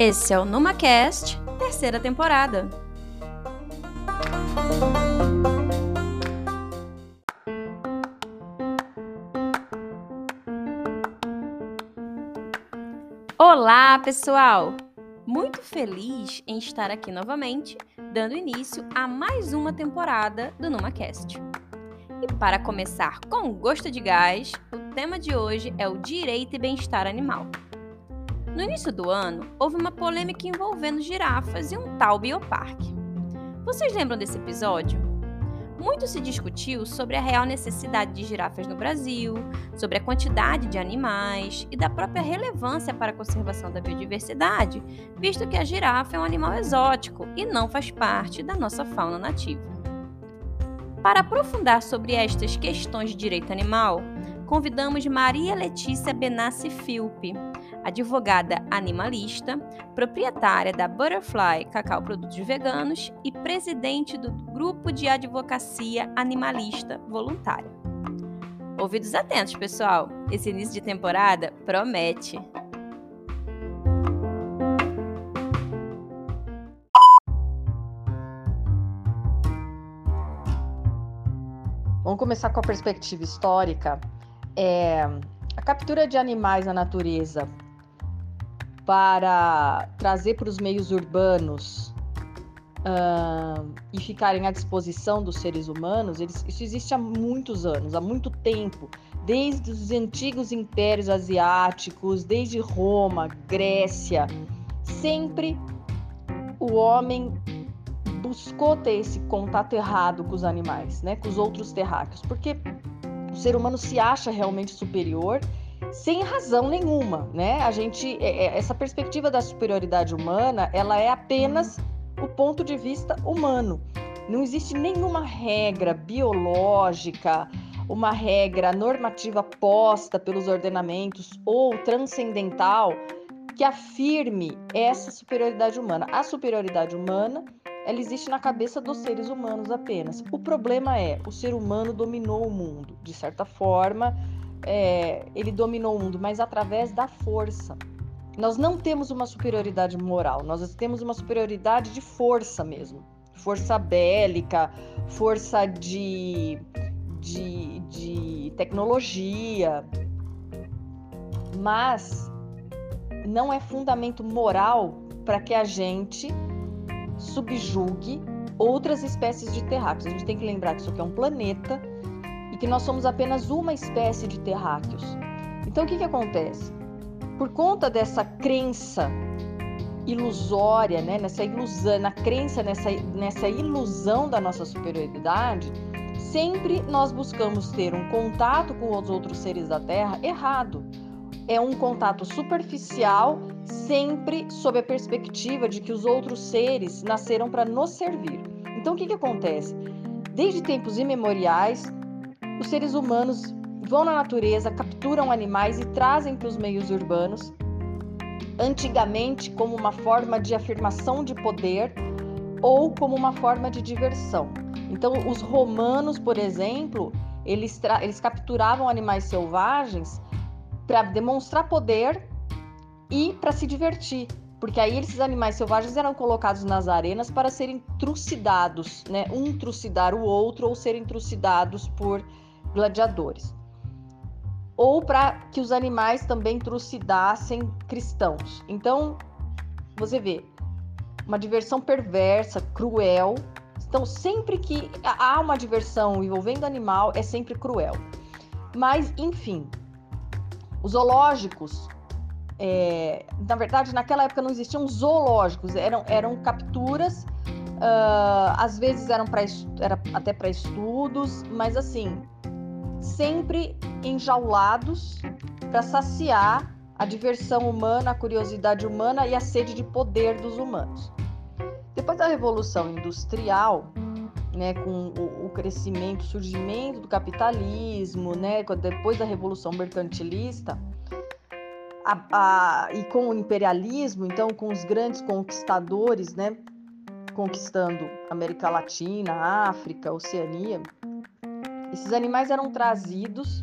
Esse é o NumaCast, terceira temporada. Olá, pessoal! Muito feliz em estar aqui novamente, dando início a mais uma temporada do NumaCast. E para começar com gosto de gás, o tema de hoje é o direito e bem-estar animal. No início do ano, houve uma polêmica envolvendo girafas e um tal bioparque. Vocês lembram desse episódio? Muito se discutiu sobre a real necessidade de girafas no Brasil, sobre a quantidade de animais e da própria relevância para a conservação da biodiversidade, visto que a girafa é um animal exótico e não faz parte da nossa fauna nativa. Para aprofundar sobre estas questões de direito animal, convidamos Maria Letícia Benassi Filpe, advogada animalista, proprietária da Butterfly Cacau Produtos Veganos e presidente do Grupo de Advocacia Animalista Voluntária. Ouvidos atentos, pessoal! Esse início de temporada promete! Vamos começar com a perspectiva histórica. É, a captura de animais na natureza para trazer para os meios urbanos uh, e ficarem à disposição dos seres humanos, eles, isso existe há muitos anos, há muito tempo, desde os antigos impérios asiáticos, desde Roma, Grécia, sempre o homem buscou ter esse contato errado com os animais, né, com os outros terráqueos, porque o ser humano se acha realmente superior sem razão nenhuma, né? A gente, é, é, essa perspectiva da superioridade humana, ela é apenas o ponto de vista humano. Não existe nenhuma regra biológica, uma regra normativa posta pelos ordenamentos ou transcendental que afirme essa superioridade humana. A superioridade humana, ela existe na cabeça dos seres humanos apenas. O problema é, o ser humano dominou o mundo, de certa forma, é, ele dominou o mundo, mas através da força. Nós não temos uma superioridade moral, nós temos uma superioridade de força mesmo. Força bélica, força de, de, de tecnologia. Mas não é fundamento moral para que a gente subjugue outras espécies de terráqueos. A gente tem que lembrar que isso aqui é um planeta que nós somos apenas uma espécie de terráqueos. Então, o que, que acontece? Por conta dessa crença ilusória, né, nessa ilusão, na crença nessa, nessa ilusão da nossa superioridade, sempre nós buscamos ter um contato com os outros seres da Terra errado. É um contato superficial, sempre sob a perspectiva de que os outros seres nasceram para nos servir. Então, o que, que acontece? Desde tempos imemoriais, os seres humanos vão na natureza, capturam animais e trazem para os meios urbanos, antigamente como uma forma de afirmação de poder ou como uma forma de diversão. Então, os romanos, por exemplo, eles, eles capturavam animais selvagens para demonstrar poder e para se divertir, porque aí esses animais selvagens eram colocados nas arenas para serem trucidados, né? Um trucidar o outro ou serem trucidados por gladiadores. Ou para que os animais também trucidassem cristãos. Então, você vê, uma diversão perversa, cruel. Então, sempre que há uma diversão envolvendo animal, é sempre cruel. Mas, enfim, os zoológicos, é, na verdade, naquela época não existiam zoológicos, eram, eram capturas, uh, às vezes eram pra, era até para estudos, mas assim, sempre enjaulados para saciar a diversão humana, a curiosidade humana e a sede de poder dos humanos. Depois da Revolução Industrial, né, com o, crescimento, o surgimento do capitalismo, né, depois da Revolução Mercantilista, a, a, e com o imperialismo, então com os grandes conquistadores, né, conquistando América Latina, África, Oceania, esses animais eram trazidos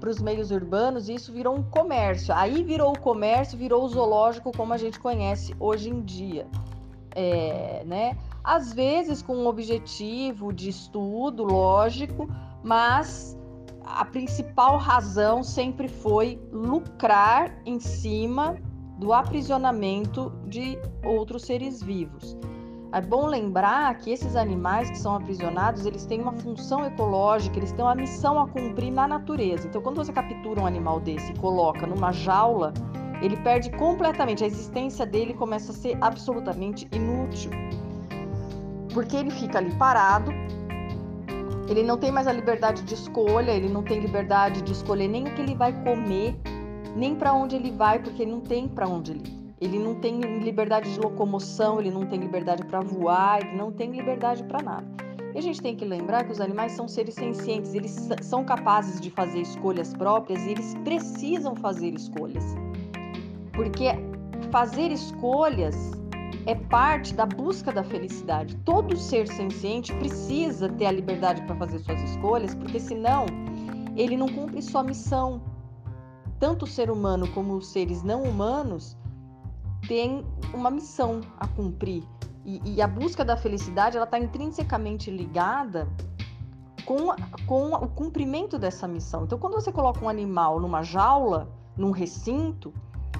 para os meios urbanos e isso virou um comércio. Aí virou o comércio, virou o zoológico como a gente conhece hoje em dia. É, né? Às vezes com um objetivo de estudo, lógico, mas a principal razão sempre foi lucrar em cima do aprisionamento de outros seres vivos. É bom lembrar que esses animais que são aprisionados, eles têm uma função ecológica, eles têm uma missão a cumprir na natureza. Então, quando você captura um animal desse e coloca numa jaula, ele perde completamente, a existência dele começa a ser absolutamente inútil. Porque ele fica ali parado, ele não tem mais a liberdade de escolha, ele não tem liberdade de escolher nem o que ele vai comer, nem para onde ele vai, porque ele não tem para onde ele ir. Ele não tem liberdade de locomoção, ele não tem liberdade para voar, ele não tem liberdade para nada. E a gente tem que lembrar que os animais são seres sencientes, eles são capazes de fazer escolhas próprias e eles precisam fazer escolhas. Porque fazer escolhas é parte da busca da felicidade. Todo ser senciente precisa ter a liberdade para fazer suas escolhas, porque senão ele não cumpre sua missão. Tanto o ser humano como os seres não humanos tem uma missão a cumprir. E, e a busca da felicidade ela está intrinsecamente ligada com, com o cumprimento dessa missão. Então, quando você coloca um animal numa jaula, num recinto,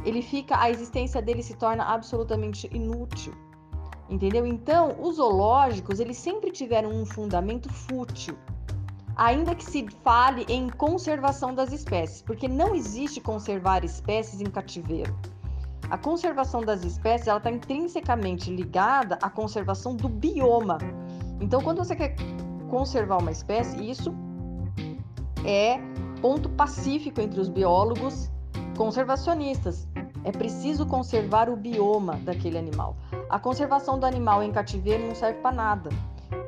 ele fica, a existência dele se torna absolutamente inútil. Entendeu? Então, os zoológicos, eles sempre tiveram um fundamento fútil, ainda que se fale em conservação das espécies, porque não existe conservar espécies em cativeiro. A conservação das espécies ela está intrinsecamente ligada à conservação do bioma. Então, quando você quer conservar uma espécie, isso é ponto pacífico entre os biólogos conservacionistas. É preciso conservar o bioma daquele animal. A conservação do animal em cativeiro não serve para nada,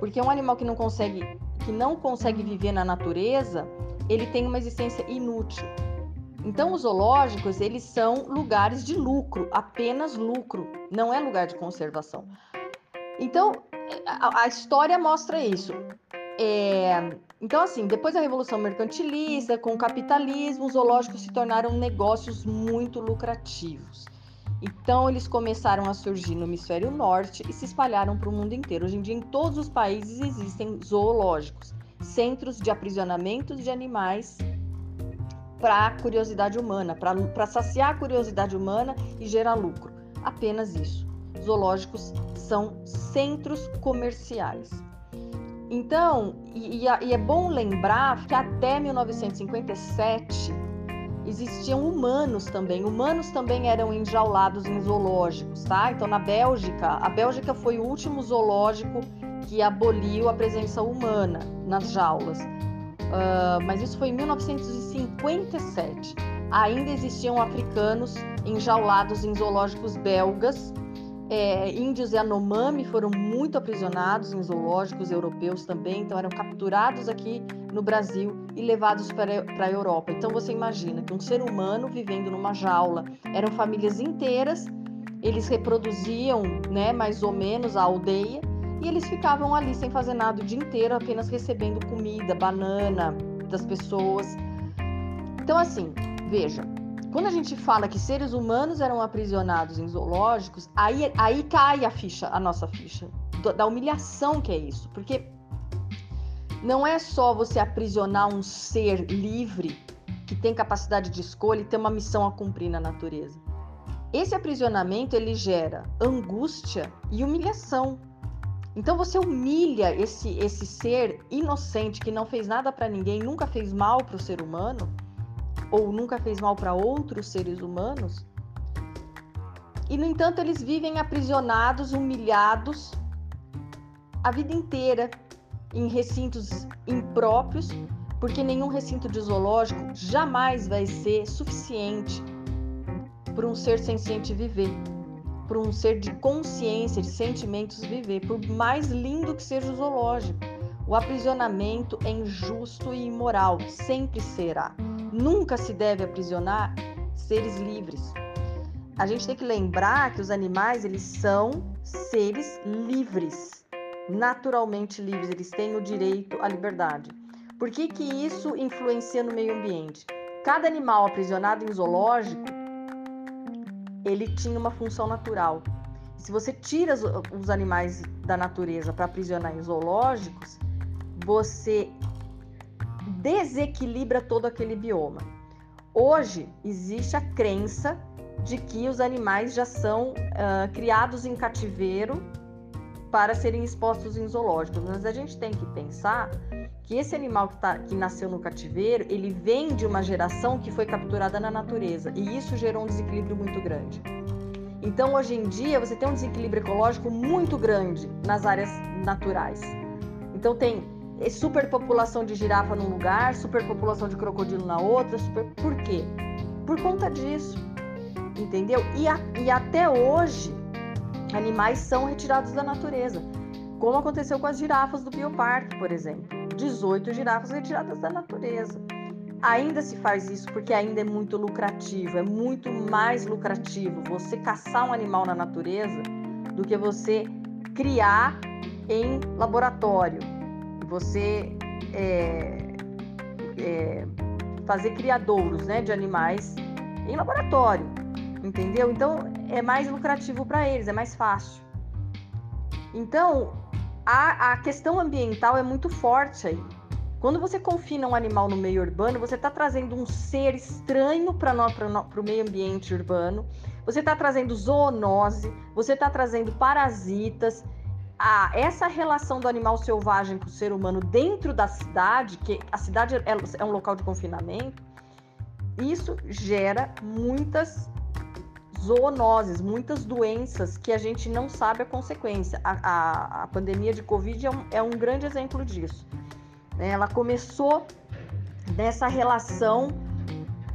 porque um animal que não consegue que não consegue viver na natureza, ele tem uma existência inútil. Então, os zoológicos, eles são lugares de lucro, apenas lucro, não é lugar de conservação. Então, a, a história mostra isso. É, então, assim, depois da Revolução Mercantilista, com o capitalismo, os zoológicos se tornaram negócios muito lucrativos. Então, eles começaram a surgir no hemisfério norte e se espalharam para o mundo inteiro. Hoje em dia, em todos os países existem zoológicos, centros de aprisionamento de animais para a curiosidade humana, para saciar a curiosidade humana e gerar lucro. Apenas isso. Zoológicos são centros comerciais. Então, e, e, é bom lembrar que até 1957 existiam humanos também. Humanos também eram enjaulados em zoológicos, tá? Então, na Bélgica, a Bélgica foi o último zoológico que aboliu a presença humana nas jaulas. Uh, mas isso foi em 1957. Ainda existiam africanos enjaulados em zoológicos belgas. É, índios e Anomami foram muito aprisionados em zoológicos europeus também, então eram capturados aqui no Brasil e levados para, para a Europa. Então você imagina que um ser humano vivendo numa jaula, eram famílias inteiras, eles reproduziam, né, mais ou menos a aldeia e eles ficavam ali sem fazer nada o dia inteiro, apenas recebendo comida, banana das pessoas. Então, assim, veja, quando a gente fala que seres humanos eram aprisionados em zoológicos, aí, aí cai a ficha, a nossa ficha, da humilhação que é isso. Porque não é só você aprisionar um ser livre que tem capacidade de escolha e tem uma missão a cumprir na natureza. Esse aprisionamento ele gera angústia e humilhação então você humilha esse esse ser inocente que não fez nada para ninguém, nunca fez mal para o ser humano ou nunca fez mal para outros seres humanos. E no entanto eles vivem aprisionados, humilhados a vida inteira em recintos impróprios, porque nenhum recinto de zoológico jamais vai ser suficiente para um ser senciente viver para um ser de consciência, de sentimentos viver, por mais lindo que seja o zoológico. O aprisionamento é injusto e imoral, sempre será. Nunca se deve aprisionar seres livres. A gente tem que lembrar que os animais, eles são seres livres, naturalmente livres, eles têm o direito à liberdade. Por que, que isso influencia no meio ambiente? cada animal aprisionado em zoológico, ele tinha uma função natural. Se você tira os animais da natureza para aprisionar em zoológicos, você desequilibra todo aquele bioma. Hoje existe a crença de que os animais já são uh, criados em cativeiro para serem expostos em zoológicos, mas a gente tem que pensar que esse animal que, tá, que nasceu no cativeiro, ele vem de uma geração que foi capturada na natureza e isso gerou um desequilíbrio muito grande. Então, hoje em dia, você tem um desequilíbrio ecológico muito grande nas áreas naturais. Então, tem superpopulação de girafa num lugar, superpopulação de crocodilo na outra. Super... Por quê? Por conta disso. Entendeu? E, a, e até hoje, animais são retirados da natureza. Como aconteceu com as girafas do Bioparque, por exemplo. 18 girafas retiradas da natureza. Ainda se faz isso porque ainda é muito lucrativo, é muito mais lucrativo você caçar um animal na natureza do que você criar em laboratório. Você é, é, fazer criadouros né, de animais em laboratório, entendeu? Então é mais lucrativo para eles, é mais fácil. Então a, a questão ambiental é muito forte aí. Quando você confina um animal no meio urbano, você está trazendo um ser estranho para o meio ambiente urbano, você está trazendo zoonose, você está trazendo parasitas. Ah, essa relação do animal selvagem com o ser humano dentro da cidade, que a cidade é, é um local de confinamento, isso gera muitas zoonoses, muitas doenças que a gente não sabe a consequência. A, a, a pandemia de Covid é um, é um grande exemplo disso. Né? Ela começou nessa relação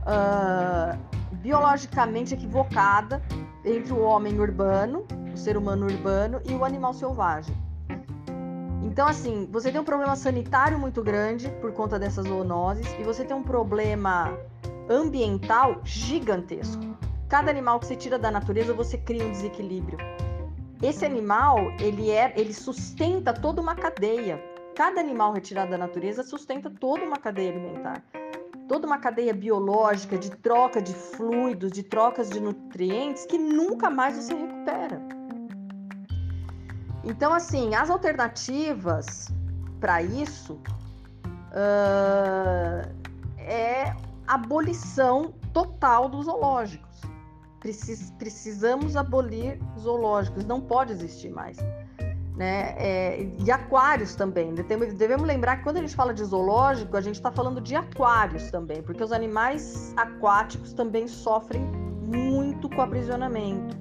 uh, biologicamente equivocada entre o homem urbano, o ser humano urbano e o animal selvagem. Então, assim, você tem um problema sanitário muito grande por conta dessas zoonoses e você tem um problema ambiental gigantesco. Cada animal que você tira da natureza, você cria um desequilíbrio. Esse animal, ele é, ele sustenta toda uma cadeia. Cada animal retirado da natureza sustenta toda uma cadeia alimentar. Toda uma cadeia biológica de troca de fluidos, de trocas de nutrientes que nunca mais você recupera. Então, assim, as alternativas para isso uh, é abolição total dos zoológicos. Precis, precisamos abolir zoológicos, não pode existir mais. Né? É, e aquários também. Devemos lembrar que quando a gente fala de zoológico, a gente está falando de aquários também, porque os animais aquáticos também sofrem muito com aprisionamento.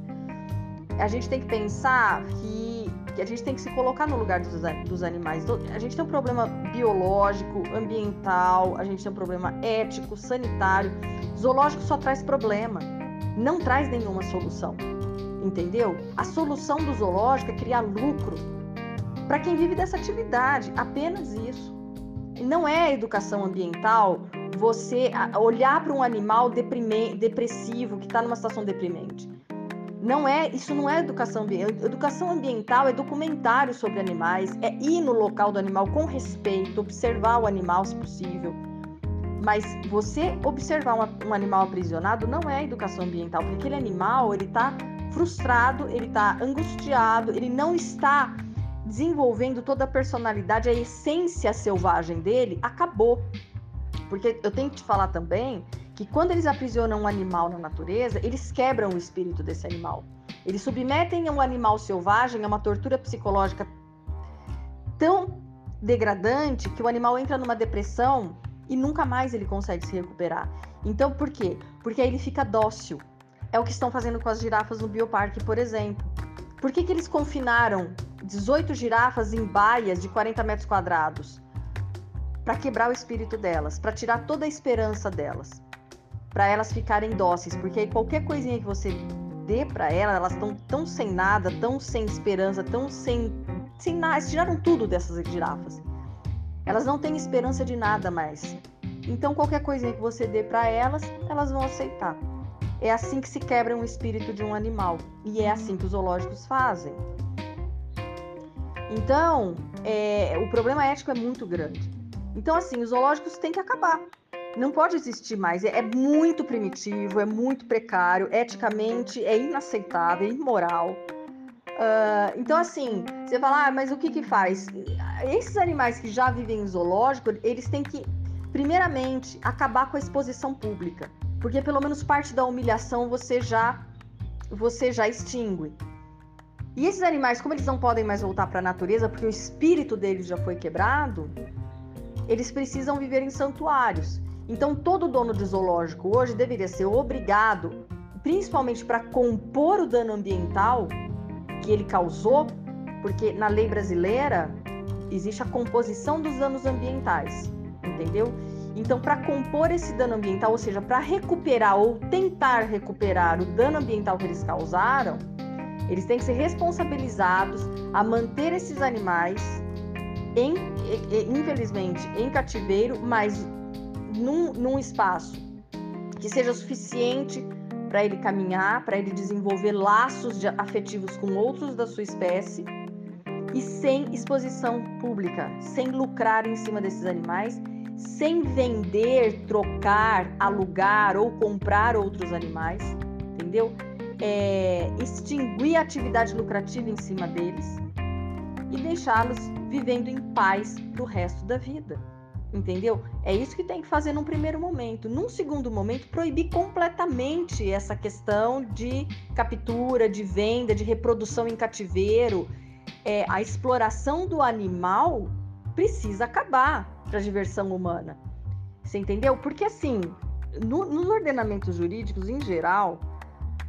A gente tem que pensar que, que a gente tem que se colocar no lugar dos, dos animais. A gente tem um problema biológico, ambiental, a gente tem um problema ético, sanitário. Zoológico só traz problema não traz nenhuma solução. Entendeu? A solução do zoológico é criar lucro para quem vive dessa atividade, apenas isso. E não é educação ambiental você olhar para um animal depressivo que está numa situação deprimente. Não é, isso não é educação ambiental. Educação ambiental é documentário sobre animais, é ir no local do animal com respeito, observar o animal se possível, mas você observar um, um animal aprisionado não é educação ambiental, porque aquele animal ele está frustrado, ele está angustiado, ele não está desenvolvendo toda a personalidade, a essência selvagem dele acabou. Porque eu tenho que te falar também que quando eles aprisionam um animal na natureza, eles quebram o espírito desse animal. Eles submetem um animal selvagem a uma tortura psicológica tão degradante que o animal entra numa depressão e nunca mais ele consegue se recuperar. Então, por quê? Porque aí ele fica dócil. É o que estão fazendo com as girafas no bioparque, por exemplo. Por que, que eles confinaram 18 girafas em baias de 40 metros quadrados? Para quebrar o espírito delas, para tirar toda a esperança delas, para elas ficarem dóceis, porque aí qualquer coisinha que você dê para elas, elas estão tão sem nada, tão sem esperança, tão sem, sem nada. Eles tiraram tudo dessas girafas. Elas não têm esperança de nada mais. Então, qualquer coisinha que você dê para elas, elas vão aceitar. É assim que se quebra um espírito de um animal. E é assim que os zoológicos fazem. Então, é, o problema ético é muito grande. Então, assim, os zoológicos têm que acabar. não pode existir mais. É, é muito primitivo, é muito precário, eticamente é inaceitável, é imoral. Uh, então, assim, você fala, ah, mas o que que faz? Esses animais que já vivem em zoológico, eles têm que, primeiramente, acabar com a exposição pública, porque pelo menos parte da humilhação você já você já extingue. E esses animais, como eles não podem mais voltar para a natureza, porque o espírito deles já foi quebrado, eles precisam viver em santuários. Então, todo dono de zoológico hoje deveria ser obrigado, principalmente para compor o dano ambiental que ele causou, porque na lei brasileira existe a composição dos danos ambientais, entendeu? Então, para compor esse dano ambiental, ou seja, para recuperar ou tentar recuperar o dano ambiental que eles causaram, eles têm que ser responsabilizados a manter esses animais, em, infelizmente, em cativeiro, mas num, num espaço que seja suficiente para ele caminhar, para ele desenvolver laços de, afetivos com outros da sua espécie e sem exposição pública, sem lucrar em cima desses animais, sem vender, trocar, alugar ou comprar outros animais, entendeu? É, extinguir a atividade lucrativa em cima deles e deixá-los vivendo em paz para o resto da vida. Entendeu? É isso que tem que fazer num primeiro momento. Num segundo momento, proibir completamente essa questão de captura, de venda, de reprodução em cativeiro. É, a exploração do animal precisa acabar para a diversão humana. Você entendeu? Porque assim, no, nos ordenamentos jurídicos em geral,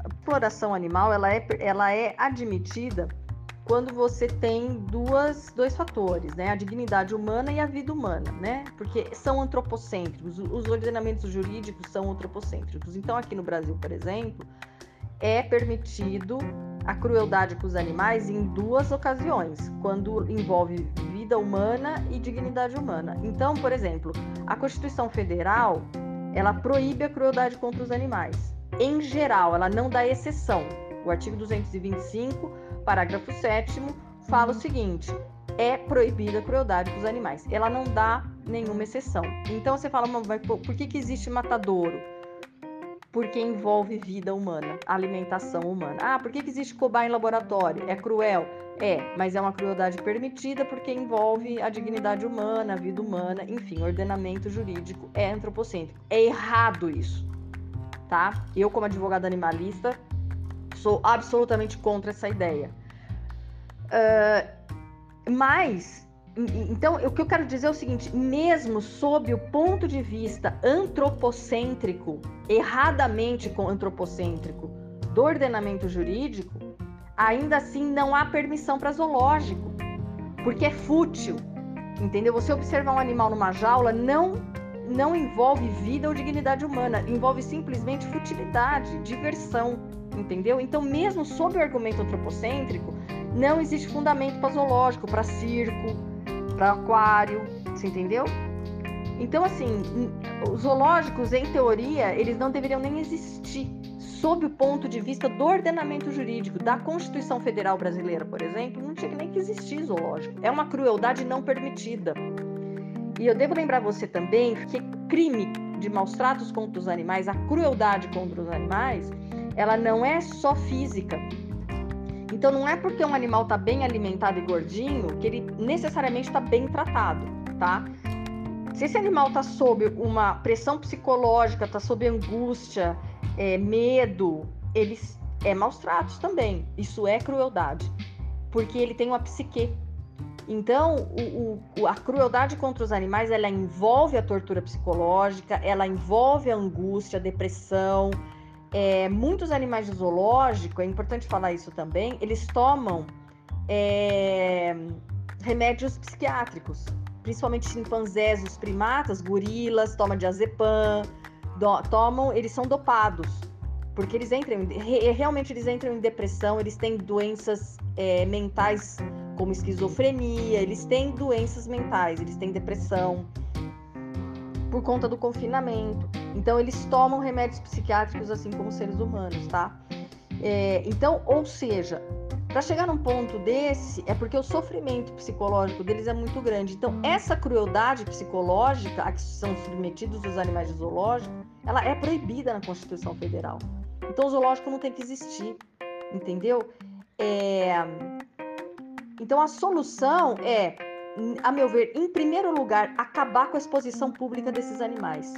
a exploração animal ela é, ela é admitida quando você tem duas, dois fatores, né? A dignidade humana e a vida humana, né? Porque são antropocêntricos, os ordenamentos jurídicos são antropocêntricos. Então, aqui no Brasil, por exemplo, é permitido a crueldade com os animais em duas ocasiões, quando envolve vida humana e dignidade humana. Então, por exemplo, a Constituição Federal, ela proíbe a crueldade contra os animais. Em geral, ela não dá exceção. O artigo 225 parágrafo 7 fala o seguinte: é proibida a crueldade com os animais. Ela não dá nenhuma exceção. Então você fala, mas por que, que existe matadouro? Porque envolve vida humana, alimentação humana. Ah, por que, que existe cobaia em laboratório? É cruel? É, mas é uma crueldade permitida porque envolve a dignidade humana, a vida humana, enfim, ordenamento jurídico é antropocêntrico. É errado isso, tá? Eu, como advogada animalista, sou absolutamente contra essa ideia. Uh, mas, então, o que eu quero dizer é o seguinte: mesmo sob o ponto de vista antropocêntrico, erradamente antropocêntrico, do ordenamento jurídico, ainda assim não há permissão para zoológico, porque é fútil. Entendeu? Você observar um animal numa jaula não não envolve vida ou dignidade humana, envolve simplesmente futilidade, diversão, entendeu? Então, mesmo sob o argumento antropocêntrico, não existe fundamento para zoológico, para circo, para aquário, você entendeu? Então, assim, os zoológicos, em teoria, eles não deveriam nem existir sob o ponto de vista do ordenamento jurídico da Constituição Federal Brasileira, por exemplo, não tinha nem que existir zoológico. É uma crueldade não permitida. E eu devo lembrar você também que crime de maus tratos contra os animais, a crueldade contra os animais, ela não é só física, então não é porque um animal está bem alimentado e gordinho que ele necessariamente está bem tratado, tá? Se esse animal está sob uma pressão psicológica, está sob angústia, é, medo, eles é maus tratos também. Isso é crueldade, porque ele tem uma psique. Então, o, o, a crueldade contra os animais, ela envolve a tortura psicológica, ela envolve a angústia, a depressão, é, muitos animais de zoológico, é importante falar isso também, eles tomam é, remédios psiquiátricos, principalmente chimpanzés, os primatas, gorilas, tomam diazepam, do, tomam, eles são dopados, porque eles entram, realmente eles entram em depressão, eles têm doenças é, mentais como esquizofrenia, eles têm doenças mentais, eles têm depressão por conta do confinamento. Então, eles tomam remédios psiquiátricos assim como seres humanos, tá? É, então, ou seja, Para chegar num ponto desse, é porque o sofrimento psicológico deles é muito grande. Então, essa crueldade psicológica a que são submetidos os animais de zoológico, ela é proibida na Constituição Federal. Então, o zoológico não tem que existir, entendeu? É... Então, a solução é, a meu ver, em primeiro lugar, acabar com a exposição pública desses animais.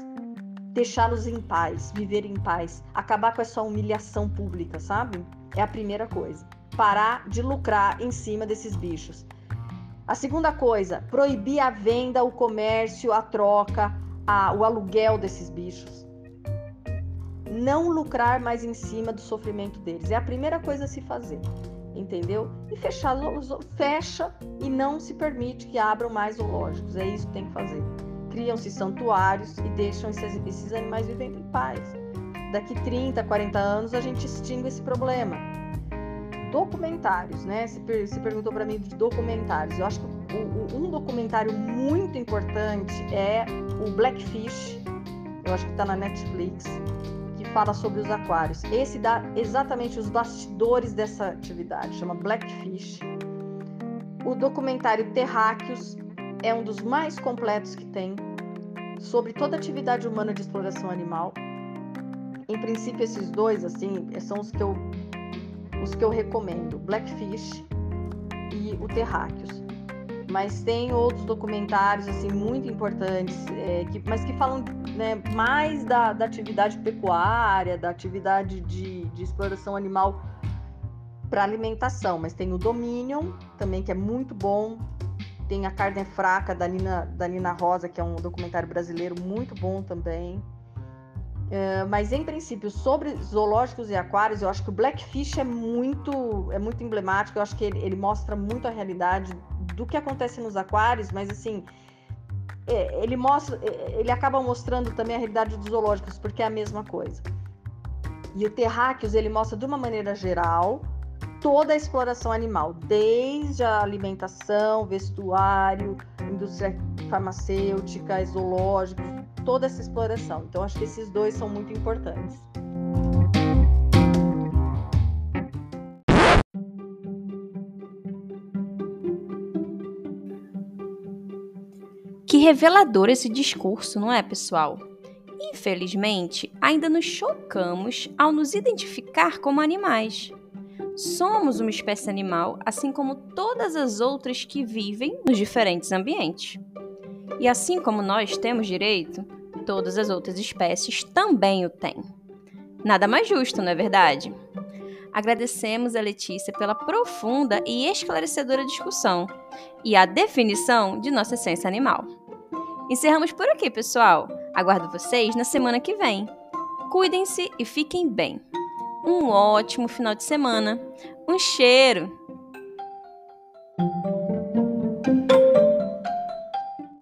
Deixá-los em paz, viver em paz, acabar com essa humilhação pública, sabe? É a primeira coisa parar de lucrar em cima desses bichos. A segunda coisa, proibir a venda, o comércio, a troca, a, o aluguel desses bichos. Não lucrar mais em cima do sofrimento deles. É a primeira coisa a se fazer, entendeu? E fechar, fecha e não se permite que abram mais zoológicos. É isso que tem que fazer. Criam-se santuários e deixam esses, esses animais vivendo em paz. Daqui 30, 40 anos a gente extingue esse problema documentários, né? Se, per se perguntou para mim de documentários. Eu acho que o, o, um documentário muito importante é o Blackfish. Eu acho que está na Netflix, que fala sobre os aquários. Esse dá exatamente os bastidores dessa atividade, chama Blackfish. O documentário Terráqueos é um dos mais completos que tem sobre toda atividade humana de exploração animal. Em princípio, esses dois, assim, são os que eu os que eu recomendo, Blackfish e o Terráqueos. Mas tem outros documentários assim muito importantes, é, que, mas que falam né, mais da, da, atividade pecuária, da atividade de, de exploração animal para alimentação. Mas tem o Dominion também que é muito bom. Tem a Carne é Fraca da Nina, da Nina Rosa, que é um documentário brasileiro muito bom também. Uh, mas em princípio, sobre zoológicos e aquários, eu acho que o Blackfish é muito, é muito emblemático. Eu acho que ele, ele mostra muito a realidade do que acontece nos aquários, mas assim, é, ele mostra, é, ele acaba mostrando também a realidade dos zoológicos, porque é a mesma coisa. E o Terráqueos, ele mostra de uma maneira geral toda a exploração animal, desde a alimentação, vestuário, indústria farmacêutica, zoológicos, toda essa exploração. Então, acho que esses dois são muito importantes. Que revelador esse discurso, não é, pessoal? Infelizmente, ainda nos chocamos ao nos identificar como animais. Somos uma espécie animal, assim como todas as outras que vivem nos diferentes ambientes. E assim como nós temos direito, todas as outras espécies também o têm. Nada mais justo, não é verdade? Agradecemos a Letícia pela profunda e esclarecedora discussão e a definição de nossa essência animal. Encerramos por aqui, pessoal. Aguardo vocês na semana que vem. Cuidem-se e fiquem bem. Um ótimo final de semana. Um cheiro!